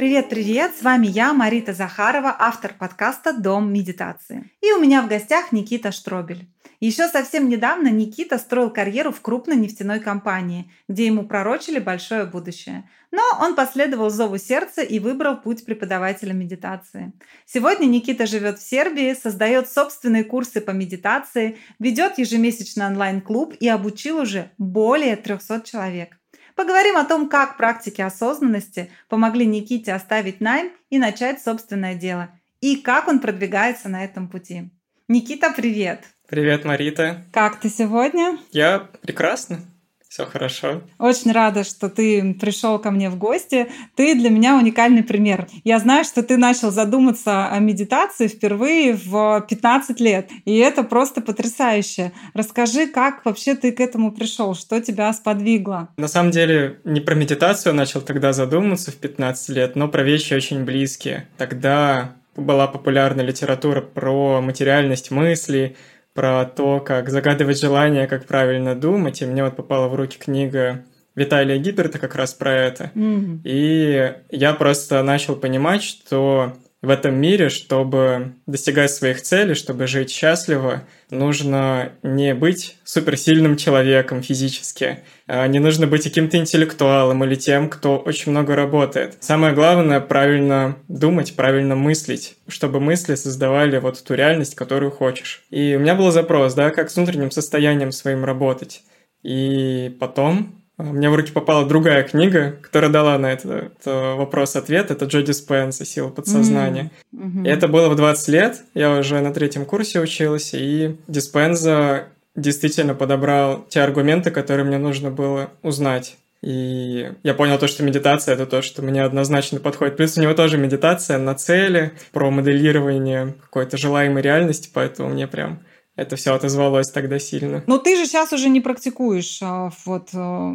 Привет-привет! С вами я, Марита Захарова, автор подкаста «Дом медитации». И у меня в гостях Никита Штробель. Еще совсем недавно Никита строил карьеру в крупной нефтяной компании, где ему пророчили большое будущее. Но он последовал зову сердца и выбрал путь преподавателя медитации. Сегодня Никита живет в Сербии, создает собственные курсы по медитации, ведет ежемесячный онлайн-клуб и обучил уже более 300 человек. Поговорим о том, как практики осознанности помогли Никите оставить найм и начать собственное дело, и как он продвигается на этом пути. Никита, привет! Привет, Марита. Как ты сегодня? Я прекрасно. Все хорошо. Очень рада, что ты пришел ко мне в гости. Ты для меня уникальный пример. Я знаю, что ты начал задуматься о медитации впервые в 15 лет. И это просто потрясающе. Расскажи, как вообще ты к этому пришел? Что тебя сподвигло? На самом деле, не про медитацию начал тогда задуматься в 15 лет, но про вещи очень близкие. Тогда была популярна литература про материальность мысли, про то, как загадывать желания, как правильно думать. И мне вот попала в руки книга Виталия Гиберта как раз про это. Mm-hmm. И я просто начал понимать, что в этом мире, чтобы достигать своих целей, чтобы жить счастливо, нужно не быть суперсильным человеком физически, а не нужно быть каким-то интеллектуалом или тем, кто очень много работает. Самое главное — правильно думать, правильно мыслить, чтобы мысли создавали вот ту реальность, которую хочешь. И у меня был запрос, да, как с внутренним состоянием своим работать. И потом мне в руки попала другая книга, которая дала на этот, этот вопрос-ответ. Это Джо Диспенса «Сила подсознания». Mm-hmm. И это было в 20 лет. Я уже на третьем курсе учился, и Диспенза действительно подобрал те аргументы, которые мне нужно было узнать. И я понял то, что медитация — это то, что мне однозначно подходит. Плюс у него тоже медитация на цели, про моделирование какой-то желаемой реальности, поэтому мне прям это все отозвалось тогда сильно. Но ты же сейчас уже не практикуешь а, вот а,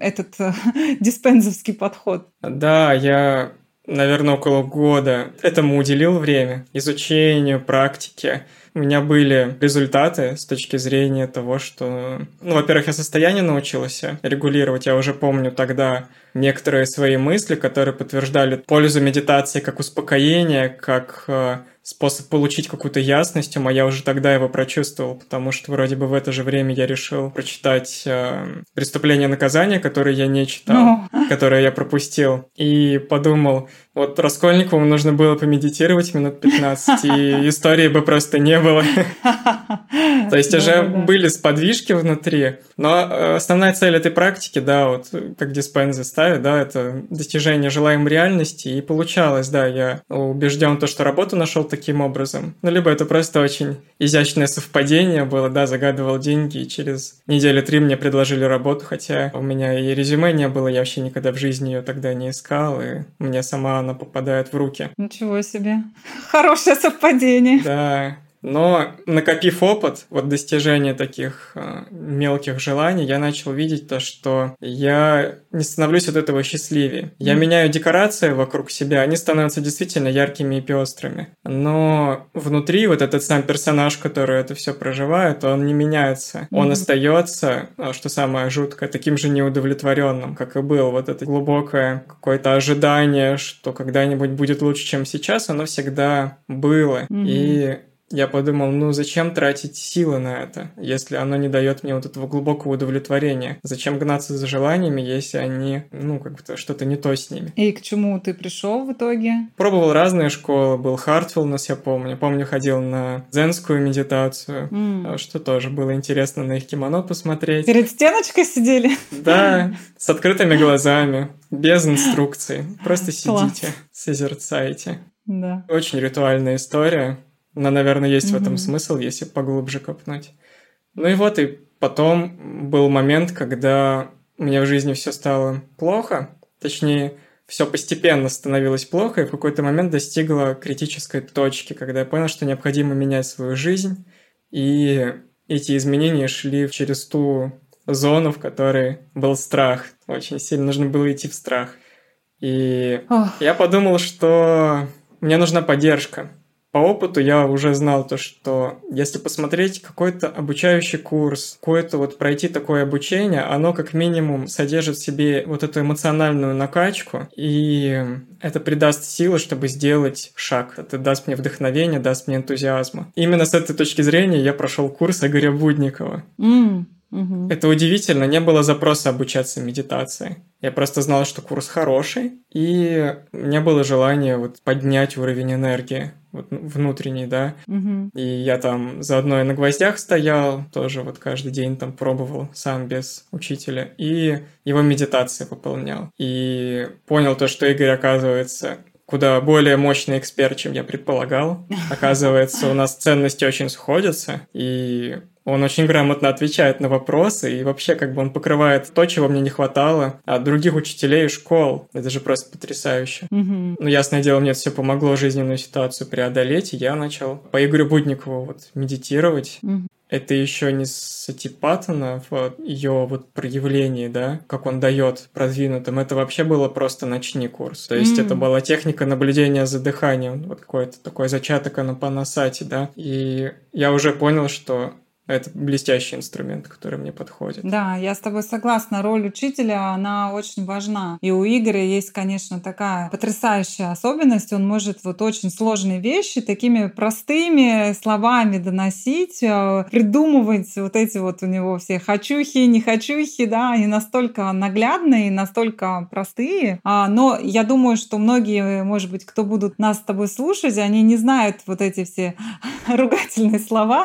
этот а, диспензовский подход. Да, я, наверное, около года этому уделил время, изучению, практике. У меня были результаты с точки зрения того, что, ну, во-первых, я состояние научился регулировать. Я уже помню тогда некоторые свои мысли, которые подтверждали пользу медитации как успокоение, как способ получить какую-то ясность, а я уже тогда его прочувствовал, потому что вроде бы в это же время я решил прочитать э, «Преступление и наказание», которое я не читал, ну. которое я пропустил, и подумал, вот Раскольникову нужно было помедитировать минут 15, и истории бы просто не было. То есть уже были сподвижки внутри, но э, основная цель этой практики, да, вот как диспензы ставят, да, это достижение желаемой реальности, и получалось, да, я убежден то, что работу нашел таким образом. Ну, либо это просто очень изящное совпадение было, да, загадывал деньги, и через недели три мне предложили работу, хотя у меня и резюме не было, я вообще никогда в жизни ее тогда не искал, и мне сама она попадает в руки. Ничего себе. Хорошее совпадение. Да. Но накопив опыт, вот достижения таких э, мелких желаний, я начал видеть то, что я не становлюсь от этого счастливее. Я mm. меняю декорации вокруг себя, они становятся действительно яркими и пестрыми. Но внутри вот этот сам персонаж, который это все проживает, он не меняется. Mm. Он остается, а, что самое жуткое, таким же неудовлетворенным, как и был. Вот это глубокое какое-то ожидание, что когда-нибудь будет лучше, чем сейчас, оно всегда было. Mm-hmm. И я подумал, ну зачем тратить силы на это, если оно не дает мне вот этого глубокого удовлетворения? Зачем гнаться за желаниями, если они, ну, как бы что-то не то с ними? И к чему ты пришел в итоге? Пробовал разные школы, был Хартфилнес, я помню. Помню, ходил на зенскую медитацию, mm. что тоже было интересно на их кимоно посмотреть. Перед стеночкой сидели? Да, с открытыми глазами, без инструкций. Просто сидите, созерцайте. Да. Очень ритуальная история. Но, наверное, есть mm-hmm. в этом смысл, если поглубже копнуть. Ну и вот, и потом был момент, когда у меня в жизни все стало плохо. Точнее, все постепенно становилось плохо, и в какой-то момент достигла критической точки, когда я понял, что необходимо менять свою жизнь, и эти изменения шли через ту зону, в которой был страх. Очень сильно нужно было идти в страх. И Ох. я подумал, что мне нужна поддержка. По опыту я уже знал то, что если посмотреть какой-то обучающий курс, какое-то вот пройти такое обучение, оно как минимум содержит в себе вот эту эмоциональную накачку, и это придаст силы, чтобы сделать шаг. Это даст мне вдохновение, даст мне энтузиазма. Именно с этой точки зрения я прошел курс Игоря Будникова. Mm. Угу. Это удивительно, не было запроса обучаться медитации. Я просто знал, что курс хороший, и не было желания вот поднять уровень энергии вот внутренний, да. Угу. И я там заодно и на гвоздях стоял, тоже вот каждый день там пробовал сам без учителя, и его медитации выполнял. И понял то, что Игорь, оказывается, куда более мощный эксперт, чем я предполагал. Оказывается, у нас ценности очень сходятся, и он очень грамотно отвечает на вопросы, и вообще как бы он покрывает то, чего мне не хватало от других учителей и школ. Это же просто потрясающе. Mm-hmm. Ну, ясное дело, мне это все помогло жизненную ситуацию преодолеть, и я начал по Игорю Будникову вот медитировать. Mm-hmm. Это еще не Сати Паттона в ее вот проявлении, да, как он дает продвинутым. Это вообще было просто начни курс. То есть mm. это была техника наблюдения за дыханием, вот какой-то такой зачаток анапанасати, да. И я уже понял, что это блестящий инструмент, который мне подходит. Да, я с тобой согласна. Роль учителя, она очень важна. И у Игоря есть, конечно, такая потрясающая особенность. Он может вот очень сложные вещи такими простыми словами доносить, э, придумывать вот эти вот у него все хочухи, не хочухи, да, они настолько наглядные, настолько простые. А, но я думаю, что многие, может быть, кто будут нас с тобой слушать, они не знают вот эти все ругательные слова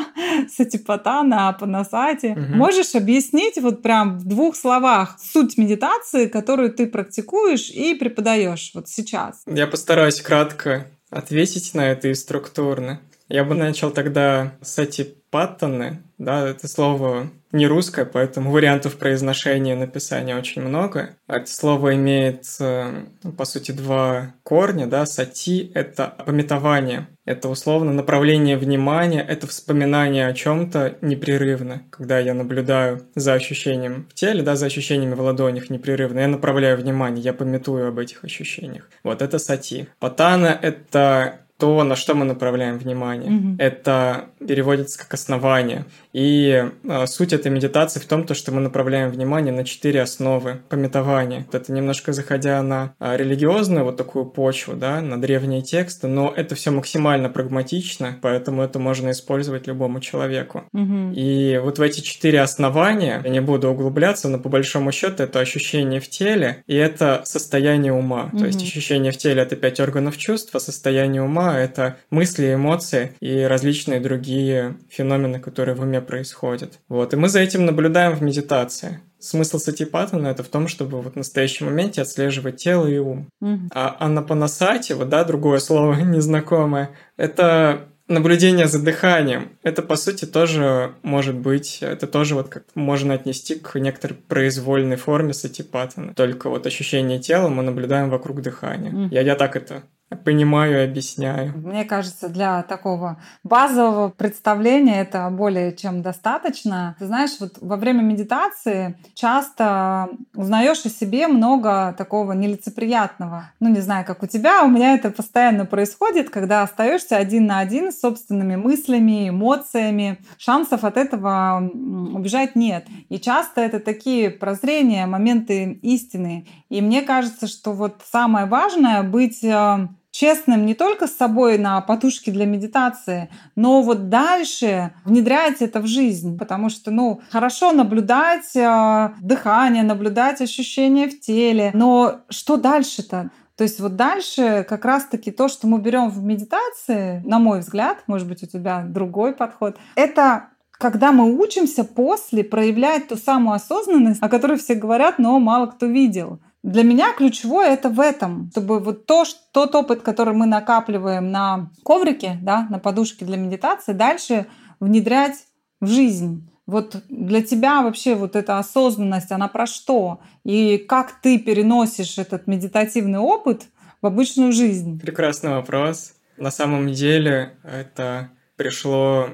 сатипата Сатана, Апанасати. Угу. Можешь объяснить вот прям в двух словах суть медитации, которую ты практикуешь и преподаешь вот сейчас? Я постараюсь кратко ответить на это и структурно. Я бы начал тогда с эти паттоны, да, это слово не русское, поэтому вариантов произношения и написания очень много. Это слово имеет, э, по сути, два корня, да, сати — это пометование, это условно направление внимания, это вспоминание о чем-то непрерывно. Когда я наблюдаю за ощущением в теле, да, за ощущениями в ладонях непрерывно, я направляю внимание, я пометую об этих ощущениях. Вот это сати. Патана — это то, на что мы направляем внимание. Mm-hmm. Это переводится как основание. И э, суть этой медитации в том, то, что мы направляем внимание на четыре основы пометования. Это немножко заходя на э, религиозную вот такую почву, да, на древние тексты, но это все максимально прагматично, поэтому это можно использовать любому человеку. Mm-hmm. И вот в эти четыре основания, я не буду углубляться, но по большому счету это ощущение в теле и это состояние ума. Mm-hmm. То есть ощущение в теле — это пять органов чувств, а состояние ума это мысли, эмоции и различные другие феномены, которые в уме происходят. Вот. И мы за этим наблюдаем в медитации. Смысл сатипатана это в том, чтобы вот в настоящем моменте отслеживать тело и ум. Mm-hmm. А анапанасати, вот да, другое слово незнакомое, это наблюдение за дыханием. Это, по сути, тоже может быть, это тоже вот как можно отнести к некоторой произвольной форме сатипатана. Только вот ощущение тела мы наблюдаем вокруг дыхания. Mm. Я, я так это понимаю объясняю. Мне кажется, для такого базового представления это более чем достаточно. Ты знаешь, вот во время медитации часто узнаешь о себе много такого нелицеприятного. Ну, не знаю, как у тебя, у меня это постоянно происходит, когда остаешься один на один с собственными мыслями, эмоциями. Шансов от этого убежать нет. И часто это такие прозрения, моменты истины. И мне кажется, что вот самое важное быть э, честным не только с собой на подушке для медитации, но вот дальше внедрять это в жизнь, потому что, ну, хорошо наблюдать э, дыхание, наблюдать ощущения в теле, но что дальше-то? То есть вот дальше как раз-таки то, что мы берем в медитации, на мой взгляд, может быть, у тебя другой подход, это когда мы учимся после проявлять ту самую осознанность, о которой все говорят, но мало кто видел. Для меня ключевое это в этом, чтобы вот то, тот опыт, который мы накапливаем на коврике, да, на подушке для медитации, дальше внедрять в жизнь Вот для тебя вообще вот эта осознанность, она про что? И как ты переносишь этот медитативный опыт в обычную жизнь? Прекрасный вопрос. На самом деле это пришло,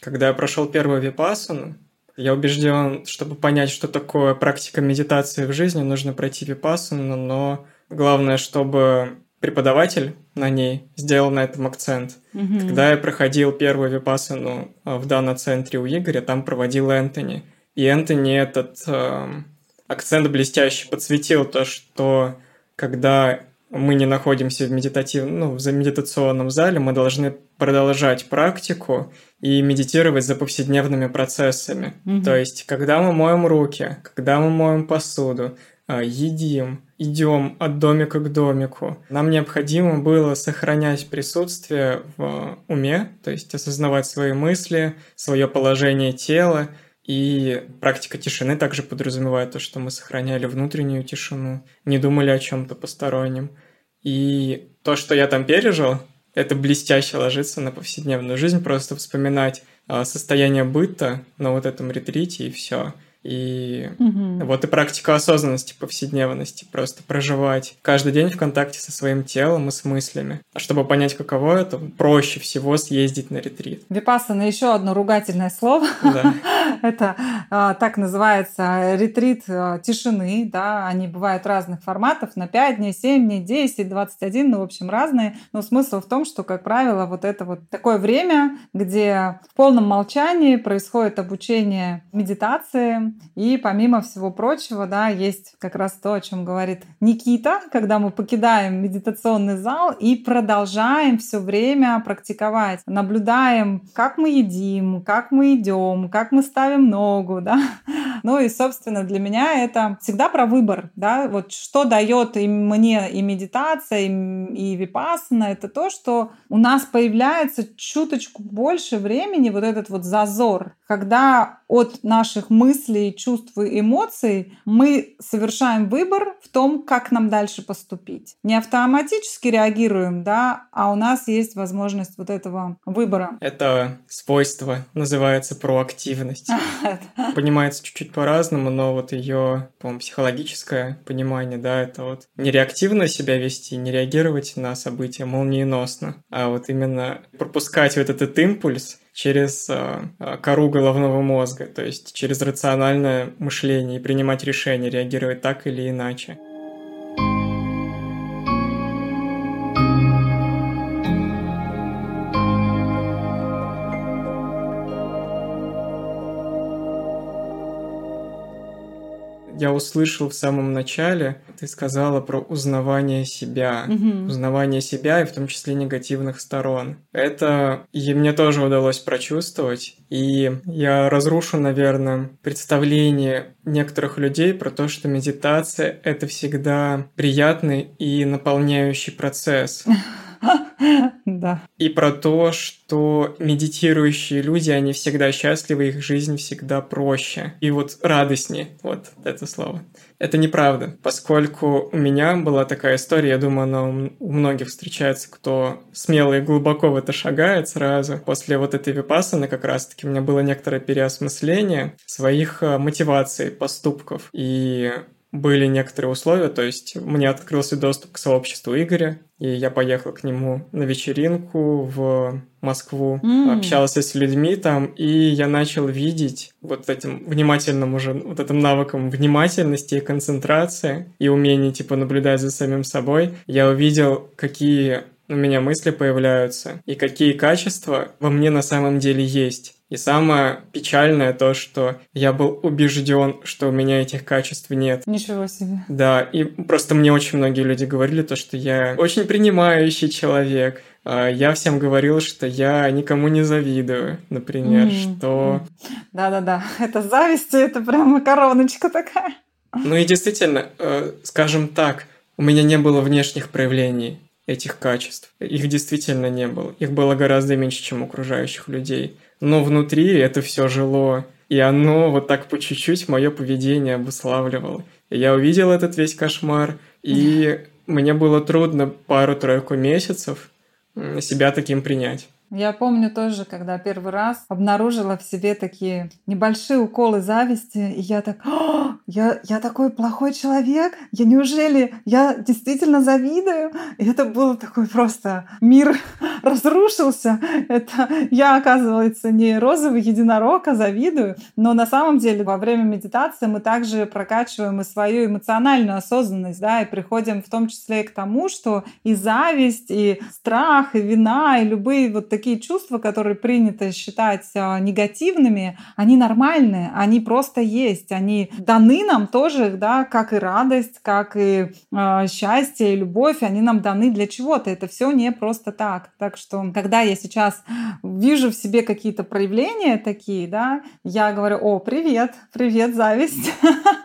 когда я прошел первую випассану. Я убежден, чтобы понять, что такое практика медитации в жизни, нужно пройти випассану, но главное, чтобы преподаватель на ней сделал на этом акцент. Угу. Когда я проходил первую випассану а, в Дана-центре у Игоря, там проводил Энтони. И Энтони этот э, акцент блестяще подсветил то, что когда мы не находимся в медитативном, ну, в медитационном зале, мы должны продолжать практику и медитировать за повседневными процессами. Угу. То есть, когда мы моем руки, когда мы моем посуду, а, едим, идем от домика к домику. Нам необходимо было сохранять присутствие в уме, то есть осознавать свои мысли, свое положение тела. И практика тишины также подразумевает то, что мы сохраняли внутреннюю тишину, не думали о чем-то постороннем. И то, что я там пережил, это блестяще ложится на повседневную жизнь, просто вспоминать а, состояние быта на вот этом ретрите и все. И угу. вот и практика осознанности, повседневности, просто проживать каждый день в контакте со своим телом и с мыслями. А чтобы понять, каково это, проще всего съездить на ретрит. Випассана еще одно ругательное слово. Да. это а, так называется ретрит а, тишины, да, они бывают разных форматов, на 5 дней, 7 дней, 10, 21, ну, в общем, разные. Но смысл в том, что, как правило, вот это вот такое время, где в полном молчании происходит обучение медитации, и помимо всего прочего, да, есть как раз то, о чем говорит Никита, когда мы покидаем медитационный зал и продолжаем все время практиковать, наблюдаем, как мы едим, как мы идем, как мы ставим ногу, да. Ну и, собственно, для меня это всегда про выбор, да, вот что дает и мне и медитация, и, и випассана, это то, что у нас появляется чуточку больше времени, вот этот вот зазор, когда от наших мыслей, чувств и эмоций мы совершаем выбор в том, как нам дальше поступить. Не автоматически реагируем, да, а у нас есть возможность вот этого выбора. Это свойство называется проактивность. Понимается чуть-чуть по-разному, но вот ее, по-моему, психологическое понимание, да, это вот не реактивно себя вести, не реагировать на события молниеносно, а вот именно пропускать вот этот импульс, через э, кору головного мозга, то есть через рациональное мышление и принимать решения, реагировать так или иначе. Я услышал в самом начале, ты сказала про узнавание себя, угу. узнавание себя и в том числе негативных сторон. Это и мне тоже удалось прочувствовать, и я разрушу, наверное, представление некоторых людей про то, что медитация — это всегда приятный и наполняющий процесс. Да. И про то, что медитирующие люди, они всегда счастливы, их жизнь всегда проще. И вот радостнее, вот это слово. Это неправда, поскольку у меня была такая история, я думаю, она у многих встречается, кто смело и глубоко в это шагает сразу. После вот этой випассаны как раз-таки у меня было некоторое переосмысление своих э, мотиваций, поступков. И были некоторые условия, то есть мне открылся доступ к сообществу Игоря, и я поехал к нему на вечеринку в Москву, mm. общался с людьми там, и я начал видеть вот этим внимательным уже, вот этим навыком внимательности и концентрации, и умения, типа, наблюдать за самим собой. Я увидел, какие у меня мысли появляются, и какие качества во мне на самом деле есть. И самое печальное то, что я был убежден, что у меня этих качеств нет. Ничего себе. Да, и просто мне очень многие люди говорили то, что я очень принимающий человек. А я всем говорил, что я никому не завидую, например, mm-hmm. что... Да-да-да, это зависть, это прямо короночка такая. Ну и действительно, э, скажем так, у меня не было внешних проявлений этих качеств. Их действительно не было. Их было гораздо меньше, чем у окружающих людей но внутри это все жило, и оно вот так по чуть-чуть мое поведение обуславливало. И я увидел этот весь кошмар, и мне было трудно пару-тройку месяцев себя таким принять. Я помню тоже, когда первый раз обнаружила в себе такие небольшие уколы зависти, и я так, я, я такой плохой человек, я неужели, я действительно завидую? И это было такой просто мир разрушился. Это я, оказывается, не розовый единорог, а завидую. Но на самом деле во время медитации мы также прокачиваем и свою эмоциональную осознанность, да, и приходим в том числе и к тому, что и зависть, и страх, и вина, и любые вот такие чувства, которые принято считать а, негативными, они нормальные, они просто есть, они даны нам тоже, да, как и радость, как и э, счастье и любовь, они нам даны для чего-то. Это все не просто так. Так что, когда я сейчас вижу в себе какие-то проявления такие, да, я говорю, о, привет, привет, зависть.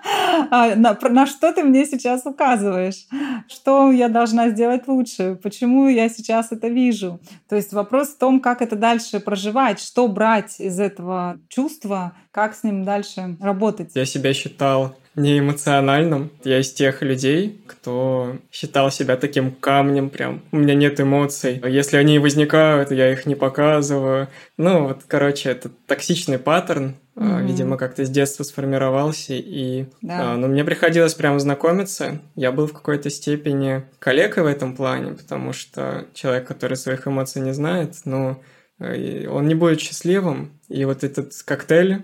А, на, на что ты мне сейчас указываешь? Что я должна сделать лучше? Почему я сейчас это вижу? То есть вопрос в том, как это дальше проживать, что брать из этого чувства, как с ним дальше работать. Я себя считал не эмоциональным. Я из тех людей, кто считал себя таким камнем, прям у меня нет эмоций. Если они возникают, я их не показываю. Ну, вот, короче, это токсичный паттерн, Mm-hmm. Видимо, как-то с детства сформировался, и да. а, ну, мне приходилось прям знакомиться. Я был в какой-то степени коллегой в этом плане, потому что человек, который своих эмоций не знает, ну, э, он не будет счастливым. И вот этот коктейль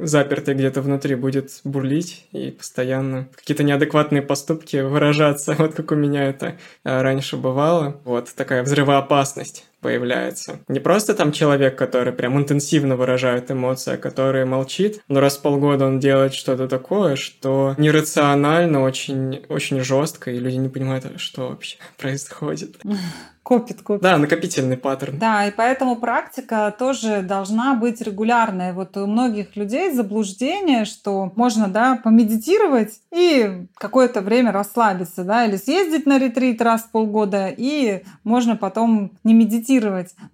запертый где-то внутри будет бурлить и постоянно какие-то неадекватные поступки выражаться, вот как у меня это а, раньше бывало. Вот такая взрывоопасность появляется. Не просто там человек, который прям интенсивно выражает эмоции, а который молчит, но раз в полгода он делает что-то такое, что нерационально, очень, очень жестко, и люди не понимают, что вообще происходит. Копит, копит. Да, накопительный паттерн. Да, и поэтому практика тоже должна быть регулярной. Вот у многих людей заблуждение, что можно, да, помедитировать и какое-то время расслабиться, да, или съездить на ретрит раз в полгода, и можно потом не медитировать.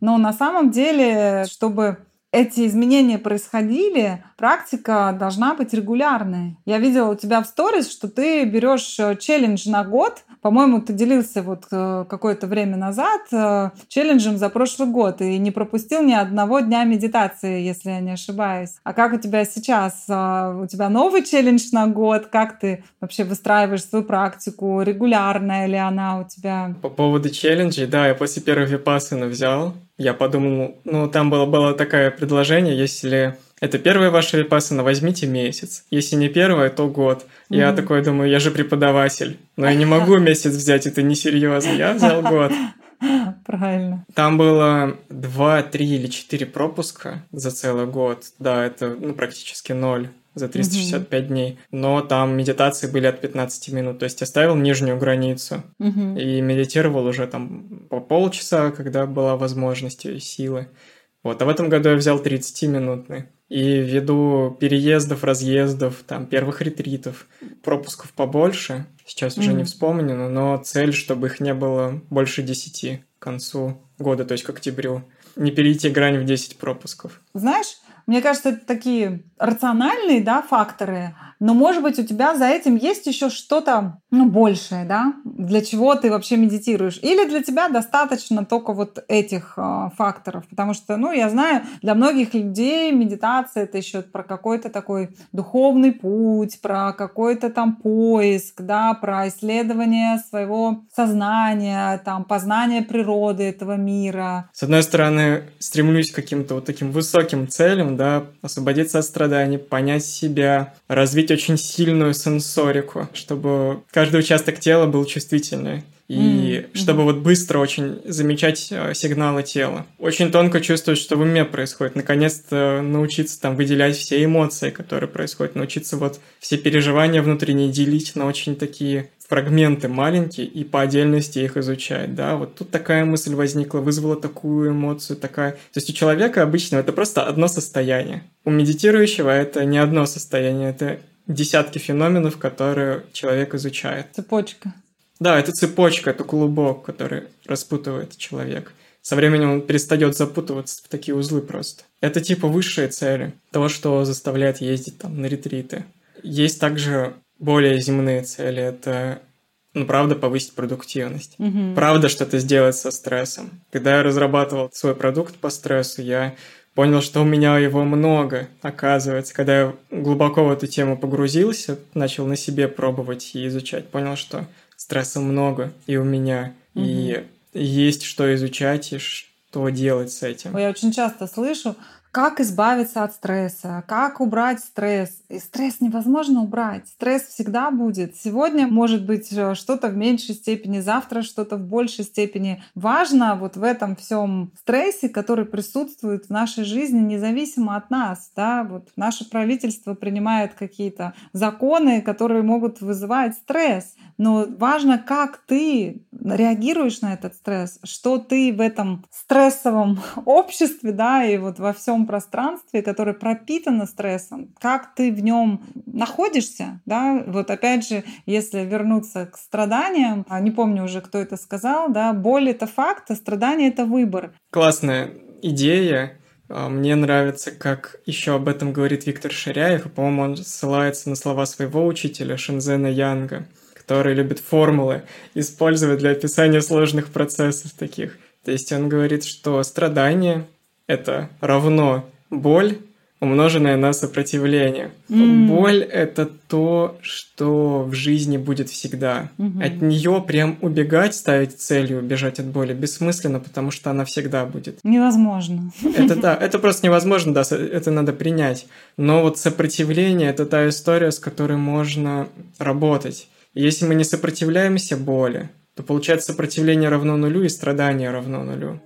Но на самом деле, чтобы эти изменения происходили, практика должна быть регулярной. Я видела у тебя в сторис, что ты берешь э, челлендж на год. По-моему, ты делился вот э, какое-то время назад э, челленджем за прошлый год и не пропустил ни одного дня медитации, если я не ошибаюсь. А как у тебя сейчас? У тебя новый челлендж на год? Как ты вообще выстраиваешь свою практику? Регулярная ли она у тебя? По поводу челленджей, да, я после первой випассаны взял я подумал, ну, там было, было такое предложение, если это первая ваша випассана, возьмите месяц. Если не первая, то год. Mm-hmm. Я такой думаю, я же преподаватель, но я не могу месяц взять, это несерьезно. Я взял год. Правильно. Там было 2, 3 или 4 пропуска за целый год. Да, это ну, практически ноль за 365 угу. дней, но там медитации были от 15 минут, то есть я ставил нижнюю границу угу. и медитировал уже там по полчаса, когда была возможность и силы. Вот, а в этом году я взял 30-минутный. И ввиду переездов, разъездов, там, первых ретритов, пропусков побольше, сейчас уже mm не вспомню, но цель, чтобы их не было больше 10 к концу года, то есть к октябрю. Не перейти грань в 10 пропусков. Знаешь, мне кажется, это такие рациональные да, факторы, но, может быть, у тебя за этим есть еще что-то ну, большее, да? Для чего ты вообще медитируешь? Или для тебя достаточно только вот этих э, факторов? Потому что, ну, я знаю, для многих людей медитация это еще про какой-то такой духовный путь, про какой-то там поиск, да, про исследование своего сознания, там, познание природы этого мира. С одной стороны, стремлюсь к каким-то вот таким высоким целям, да, освободиться от страданий, понять себя, развить очень сильную сенсорику, чтобы каждый участок тела был чувствительный. И mm-hmm. чтобы вот быстро очень замечать э, сигналы тела. Очень тонко чувствовать, что в уме происходит. Наконец-то научиться там выделять все эмоции, которые происходят. Научиться вот все переживания внутренние делить на очень такие фрагменты маленькие и по отдельности их изучать, да, вот тут такая мысль возникла, вызвала такую эмоцию, такая... То есть у человека обычно это просто одно состояние. У медитирующего это не одно состояние, это десятки феноменов, которые человек изучает. Цепочка. Да, это цепочка, это клубок, который распутывает человек. Со временем он перестает запутываться в такие узлы просто. Это типа высшие цели, того, что заставляет ездить там на ретриты. Есть также более земные цели. Это ну, правда, повысить продуктивность. Угу. Правда, что-то сделать со стрессом. Когда я разрабатывал свой продукт по стрессу, я понял, что у меня его много, оказывается. Когда я глубоко в эту тему погрузился, начал на себе пробовать и изучать, понял, что стресса много и у меня, угу. и есть что изучать и что делать с этим. Я очень часто слышу, как избавиться от стресса, как убрать стресс. И стресс невозможно убрать. Стресс всегда будет. Сегодня может быть э, что-то в меньшей степени, завтра что-то в большей степени. Важно вот в этом всем стрессе, который присутствует в нашей жизни, независимо от нас. Да? Вот наше правительство принимает какие-то законы, которые могут вызывать стресс. Но важно, как ты реагируешь на этот стресс, что ты в этом стрессовом обществе, да, и вот во всем пространстве, которое пропитано стрессом, как ты в нем находишься, да, вот опять же, если вернуться к страданиям, а не помню уже, кто это сказал, да, боль это факт, а страдание это выбор. Классная идея, а, мне нравится, как еще об этом говорит Виктор Ширяев, и, по-моему, он ссылается на слова своего учителя Шинзена Янга – который любит формулы использовать для описания сложных процессов таких. То есть он говорит, что страдание — это равно боль, умноженное на сопротивление. Mm. Боль — это то, что в жизни будет всегда. Mm-hmm. От нее прям убегать, ставить целью убежать от боли бессмысленно, потому что она всегда будет. Невозможно. Это да, это просто невозможно, да, это надо принять. Но вот сопротивление — это та история, с которой можно работать. Если мы не сопротивляемся боли, то получается сопротивление равно нулю и страдание равно нулю.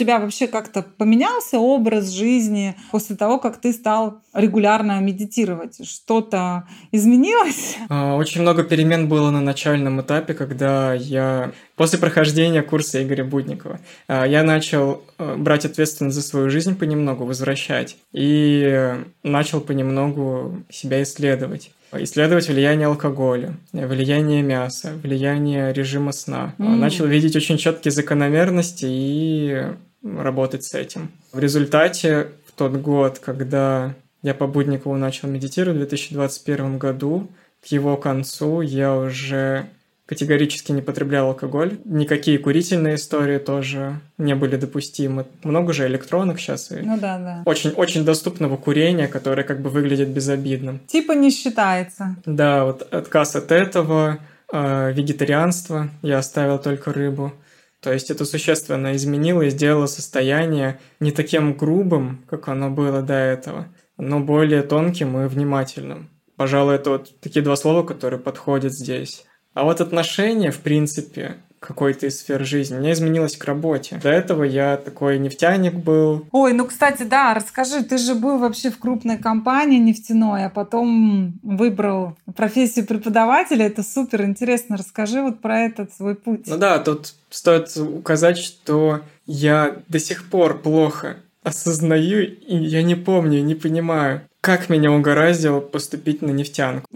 Тебя вообще как-то поменялся образ жизни после того, как ты стал регулярно медитировать? Что-то изменилось? А, очень много перемен было на начальном этапе, когда я после прохождения курса Игоря Будникова а, я начал э, брать ответственность за свою жизнь понемногу, возвращать. И начал понемногу себя исследовать исследовать влияние алкоголя, влияние мяса, влияние режима сна. Mm. Начал видеть очень четкие закономерности и работать с этим. В результате в тот год, когда я по Будникову начал медитировать в 2021 году, к его концу я уже категорически не потреблял алкоголь. Никакие курительные истории тоже не были допустимы. Много же электронных сейчас. И ну да, да. Очень, очень доступного курения, которое как бы выглядит безобидным. Типа не считается. Да, вот отказ от этого, э, вегетарианство, я оставил только рыбу. То есть это существенно изменило и сделало состояние не таким грубым, как оно было до этого, но более тонким и внимательным. Пожалуй, это вот такие два слова, которые подходят здесь. А вот отношения, в принципе, какой-то из сфер жизни. У меня изменилось к работе. До этого я такой нефтяник был. Ой, ну, кстати, да, расскажи, ты же был вообще в крупной компании нефтяной, а потом выбрал профессию преподавателя. Это супер интересно. Расскажи вот про этот свой путь. Ну да, тут стоит указать, что я до сих пор плохо осознаю, и я не помню, не понимаю, как меня угораздило поступить на нефтянку.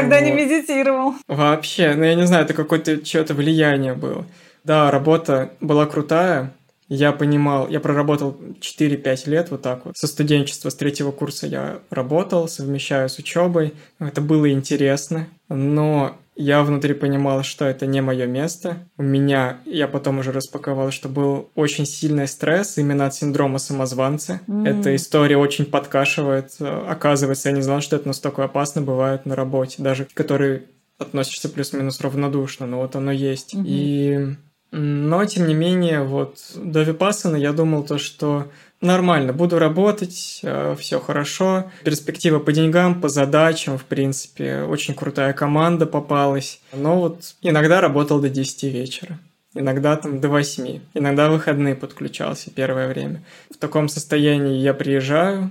Тогда вот. не медитировал. Вообще, ну я не знаю, это какое-то чье-то влияние было. Да, работа была крутая, я понимал, я проработал 4-5 лет вот так вот. Со студенчества, с третьего курса я работал, совмещаю с учебой. Это было интересно, но я внутри понимал, что это не мое место. У меня, я потом уже распаковал, что был очень сильный стресс именно от синдрома самозванца. Mm. Эта история очень подкашивает. Оказывается, я не знал, что это настолько опасно бывает на работе, даже который относишься плюс-минус равнодушно, но вот оно есть. Mm-hmm. И но, тем не менее, вот до Випассана я думал то, что нормально, буду работать, э, все хорошо. Перспектива по деньгам, по задачам, в принципе, очень крутая команда попалась. Но вот иногда работал до 10 вечера. Иногда там до 8. Иногда выходные подключался первое время. В таком состоянии я приезжаю,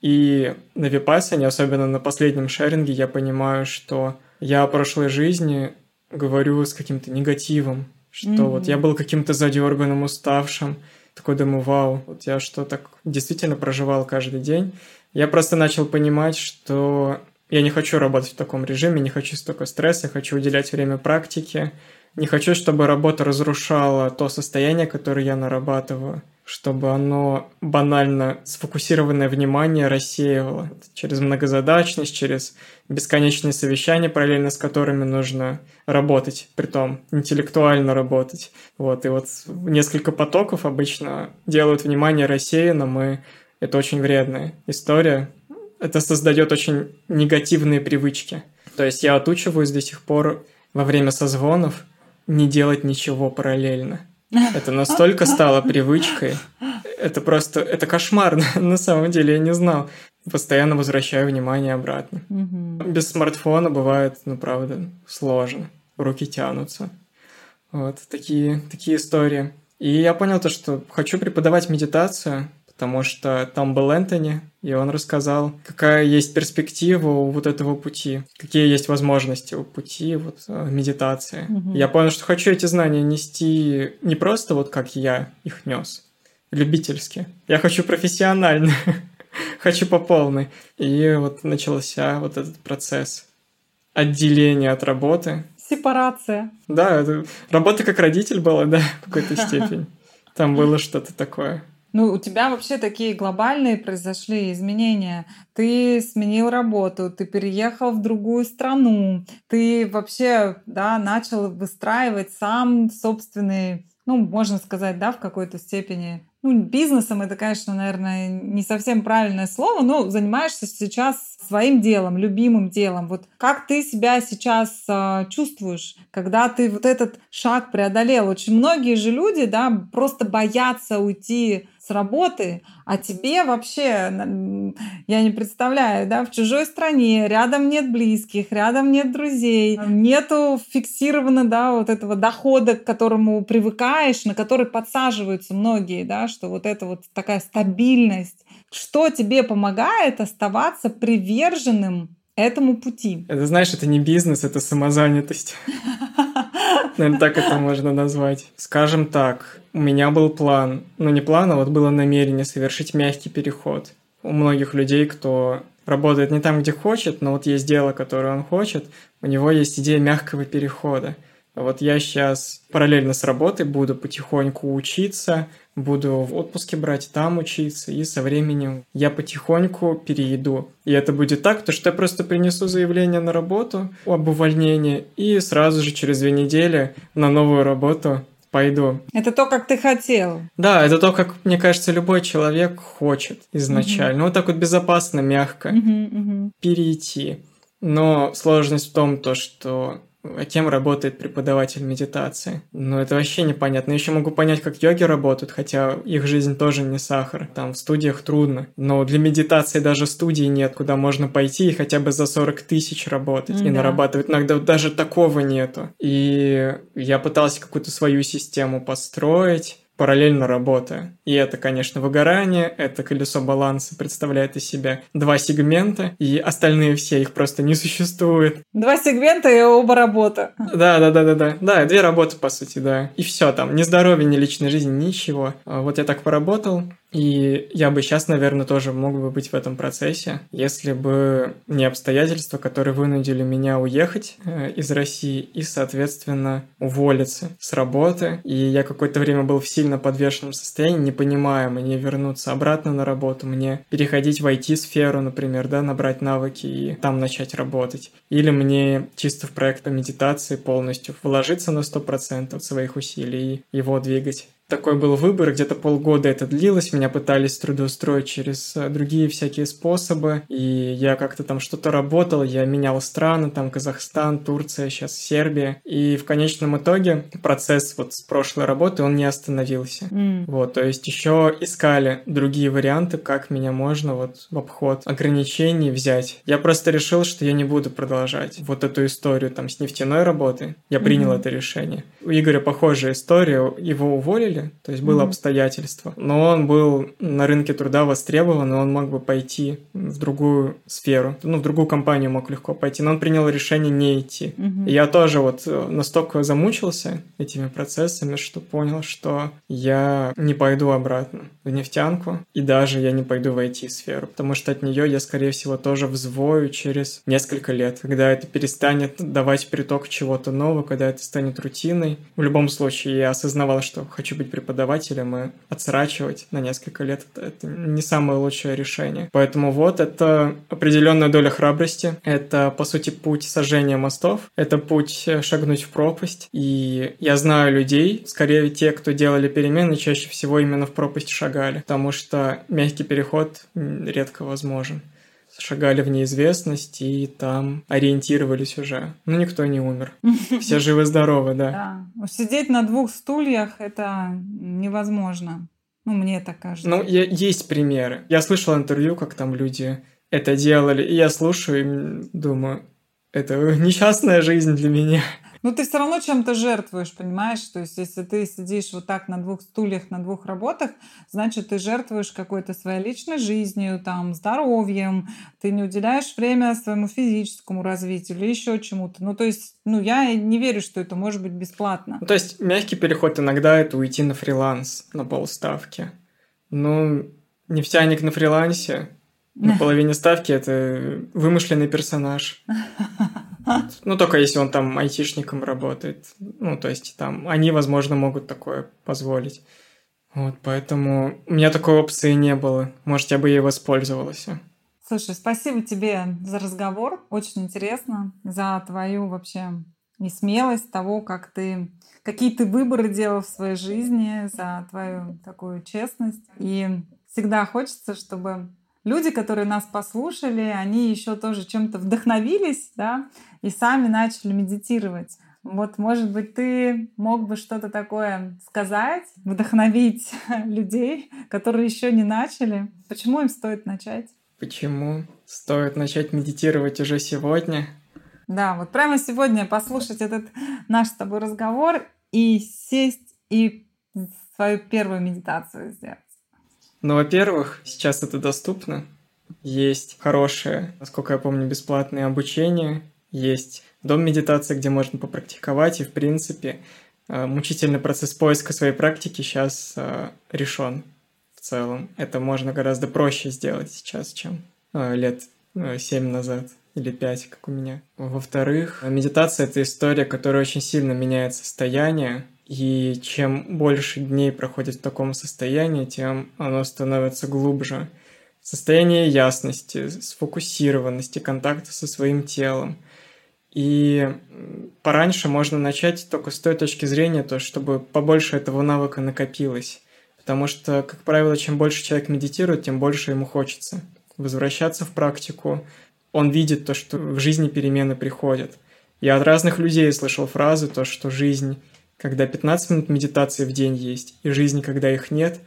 и на Випассане, особенно на последнем шеринге, я понимаю, что я о прошлой жизни говорю с каким-то негативом, что mm-hmm. вот я был каким-то задерганным, уставшим, такой думаю, вау, вот я что так действительно проживал каждый день. Я просто начал понимать, что Я не хочу работать в таком режиме, не хочу столько стресса, хочу уделять время практике, не хочу, чтобы работа разрушала то состояние, которое я нарабатываю чтобы оно банально сфокусированное внимание рассеивало через многозадачность, через бесконечные совещания, параллельно с которыми нужно работать, притом интеллектуально работать. Вот, и вот несколько потоков обычно делают внимание рассеянным, и это очень вредная история. Это создает очень негативные привычки. То есть я отучиваюсь до сих пор во время созвонов не делать ничего параллельно – это настолько стало привычкой. Это просто, это кошмар. На самом деле я не знал. Постоянно возвращаю внимание обратно. Без смартфона бывает, ну правда, сложно. Руки тянутся. Вот такие, такие истории. И я понял то, что хочу преподавать медитацию, потому что там был Энтони, и он рассказал, какая есть перспектива у вот этого пути, какие есть возможности у пути вот э, медитации. Угу. Я понял, что хочу эти знания нести не просто вот как я их нес, любительски. Я хочу профессионально, хочу по полной. И вот начался вот этот процесс отделения от работы. Сепарация. Да, это... работа как родитель была, да, в какой-то степени. Там было что-то такое. Ну, у тебя вообще такие глобальные произошли изменения. Ты сменил работу, ты переехал в другую страну, ты вообще, да, начал выстраивать сам собственный, ну, можно сказать, да, в какой-то степени ну, бизнесом это, конечно, наверное, не совсем правильное слово, но занимаешься сейчас своим делом, любимым делом. Вот как ты себя сейчас э, чувствуешь, когда ты вот этот шаг преодолел? Очень многие же люди, да, просто боятся уйти с работы, а тебе вообще, я не представляю, да, в чужой стране, рядом нет близких, рядом нет друзей, нету фиксировано, да, вот этого дохода, к которому привыкаешь, на который подсаживаются многие, да, что вот это вот такая стабильность. Что тебе помогает оставаться приверженным этому пути? Это, знаешь, это не бизнес, это самозанятость. Наверное, так это можно назвать. Скажем так, у меня был план, ну не план, а вот было намерение совершить мягкий переход. У многих людей, кто работает не там, где хочет, но вот есть дело, которое он хочет, у него есть идея мягкого перехода. Вот я сейчас параллельно с работой буду потихоньку учиться, буду в отпуске брать, там учиться, и со временем я потихоньку перейду. И это будет так, то что я просто принесу заявление на работу об увольнении, и сразу же через две недели на новую работу пойду. Это то, как ты хотел. Да, это то, как, мне кажется, любой человек хочет изначально. Угу. Вот так вот безопасно, мягко угу, угу. перейти. Но сложность в том, то, что а кем работает преподаватель медитации. Ну, это вообще непонятно. Я еще могу понять, как йоги работают, хотя их жизнь тоже не сахар. Там в студиях трудно. Но для медитации даже студии нет, куда можно пойти и хотя бы за 40 тысяч работать mm, и да. нарабатывать. Иногда даже такого нету. И я пытался какую-то свою систему построить параллельно работая. И это, конечно, выгорание, это колесо баланса представляет из себя два сегмента, и остальные все их просто не существует. Два сегмента и оба работа. Да, да, да, да, да. Да, две работы, по сути, да. И все там, ни здоровья, ни личной жизни, ничего. А вот я так поработал, и я бы сейчас, наверное, тоже мог бы быть в этом процессе, если бы не обстоятельства, которые вынудили меня уехать э, из России и, соответственно, уволиться с работы. И я какое-то время был в сильно подвешенном состоянии, не понимая, мне вернуться обратно на работу, мне переходить в IT-сферу, например, да, набрать навыки и там начать работать. Или мне чисто в проект по медитации полностью вложиться на 100% своих усилий и его двигать такой был выбор, где-то полгода это длилось, меня пытались трудоустроить через э, другие всякие способы, и я как-то там что-то работал, я менял страны, там Казахстан, Турция, сейчас Сербия, и в конечном итоге процесс вот с прошлой работы, он не остановился. Mm. Вот, то есть еще искали другие варианты, как меня можно вот в обход ограничений взять. Я просто решил, что я не буду продолжать вот эту историю там с нефтяной работы. Я принял mm-hmm. это решение. У Игоря похожая история, его уволили, были, то есть было mm-hmm. обстоятельство, но он был на рынке труда востребован, и он мог бы пойти в другую сферу, ну, в другую компанию мог легко пойти, но он принял решение не идти. Mm-hmm. И я тоже вот э, настолько замучился этими процессами, что понял, что я не пойду обратно в нефтянку, и даже я не пойду в IT-сферу, потому что от нее я, скорее всего, тоже взвою через несколько лет, когда это перестанет давать приток чего-то нового, когда это станет рутиной. В любом случае, я осознавал, что хочу быть преподавателем, и отсрачивать на несколько лет — это не самое лучшее решение. Поэтому вот это определенная доля храбрости, это, по сути, путь сожжения мостов, это путь шагнуть в пропасть, и я знаю людей, скорее те, кто делали перемены, чаще всего именно в пропасть шагали, потому что мягкий переход редко возможен шагали в неизвестность и там ориентировались уже. Ну, никто не умер. Все живы-здоровы, да. Да. Сидеть на двух стульях — это невозможно. Ну, мне так кажется. Ну, я, есть примеры. Я слышал интервью, как там люди это делали, и я слушаю и думаю, это несчастная жизнь для меня. Ну, ты все равно чем-то жертвуешь, понимаешь? То есть, если ты сидишь вот так на двух стульях, на двух работах, значит, ты жертвуешь какой-то своей личной жизнью, там, здоровьем, ты не уделяешь время своему физическому развитию или еще чему-то. Ну, то есть, ну, я не верю, что это может быть бесплатно. Ну, то есть, мягкий переход иногда это уйти на фриланс на полставки. Ну, нефтяник на фрилансе, на половине ставки это вымышленный персонаж. Ну, только если он там айтишником работает. Ну, то есть там они, возможно, могут такое позволить. Вот, поэтому у меня такой опции не было. Может, я бы ей воспользовалась. Слушай, спасибо тебе за разговор. Очень интересно. За твою вообще и смелость того, как ты, какие ты выборы делал в своей жизни, за твою такую честность. И всегда хочется, чтобы люди, которые нас послушали, они еще тоже чем-то вдохновились, да, и сами начали медитировать. Вот, может быть, ты мог бы что-то такое сказать, вдохновить людей, которые еще не начали. Почему им стоит начать? Почему стоит начать медитировать уже сегодня? Да, вот прямо сегодня послушать этот наш с тобой разговор и сесть и свою первую медитацию сделать. Ну, во-первых, сейчас это доступно. Есть хорошее, насколько я помню, бесплатное обучение. Есть дом медитации, где можно попрактиковать. И, в принципе, э, мучительный процесс поиска своей практики сейчас э, решен в целом. Это можно гораздо проще сделать сейчас, чем э, лет семь назад или пять, как у меня. Во-вторых, медитация — это история, которая очень сильно меняет состояние, и чем больше дней проходит в таком состоянии, тем оно становится глубже. Состояние ясности, сфокусированности, контакта со своим телом. И пораньше можно начать только с той точки зрения, то, чтобы побольше этого навыка накопилось. Потому что, как правило, чем больше человек медитирует, тем больше ему хочется возвращаться в практику. Он видит то, что в жизни перемены приходят. Я от разных людей слышал фразы, то, что жизнь когда 15 минут медитации в день есть, и жизнь, когда их нет,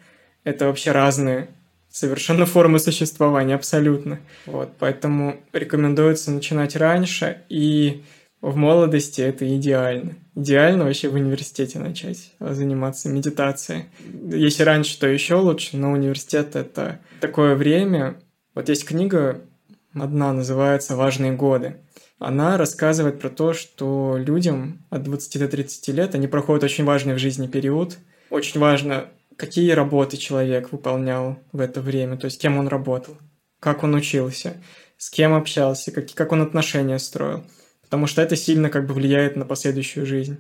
это вообще разные совершенно формы существования, абсолютно. Вот, поэтому рекомендуется начинать раньше, и в молодости это идеально. Идеально вообще в университете начать заниматься медитацией. Если раньше, то еще лучше, но университет — это такое время. Вот есть книга одна, называется «Важные годы». Она рассказывает про то, что людям от 20 до 30 лет они проходят очень важный в жизни период. Очень важно, какие работы человек выполнял в это время, то есть кем он работал, как он учился, с кем общался, как, как он отношения строил. Потому что это сильно как бы влияет на последующую жизнь.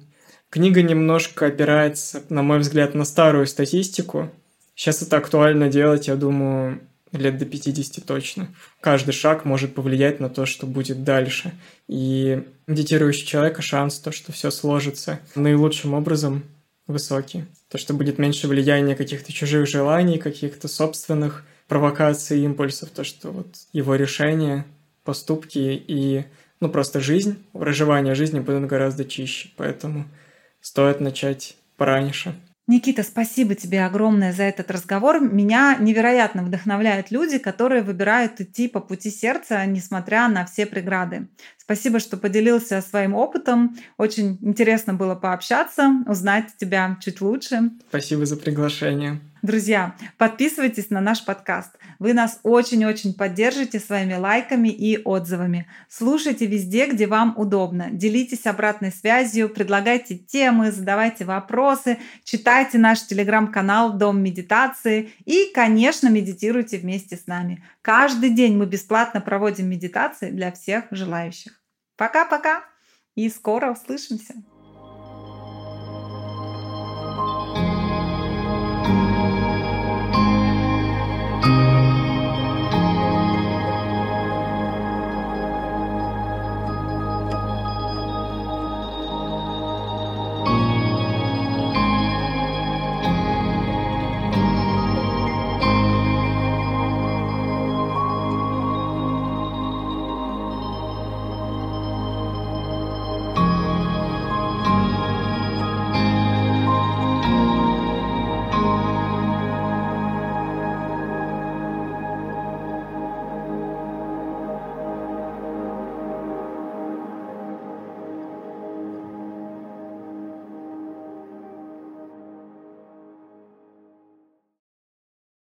Книга немножко опирается, на мой взгляд, на старую статистику. Сейчас это актуально делать, я думаю, лет до 50 точно. Каждый шаг может повлиять на то, что будет дальше. И медитирующий человека шанс, то, что все сложится наилучшим образом, высокий. То, что будет меньше влияния каких-то чужих желаний, каких-то собственных провокаций, импульсов, то, что вот его решения, поступки и ну просто жизнь, проживание жизни будут гораздо чище. Поэтому стоит начать пораньше. Никита, спасибо тебе огромное за этот разговор. Меня невероятно вдохновляют люди, которые выбирают идти по пути сердца, несмотря на все преграды. Спасибо, что поделился своим опытом. Очень интересно было пообщаться, узнать тебя чуть лучше. Спасибо за приглашение. Друзья, подписывайтесь на наш подкаст. Вы нас очень-очень поддержите своими лайками и отзывами. Слушайте везде, где вам удобно. Делитесь обратной связью, предлагайте темы, задавайте вопросы, читайте наш телеграм-канал «Дом медитации» и, конечно, медитируйте вместе с нами. Каждый день мы бесплатно проводим медитации для всех желающих. Пока-пока и скоро услышимся!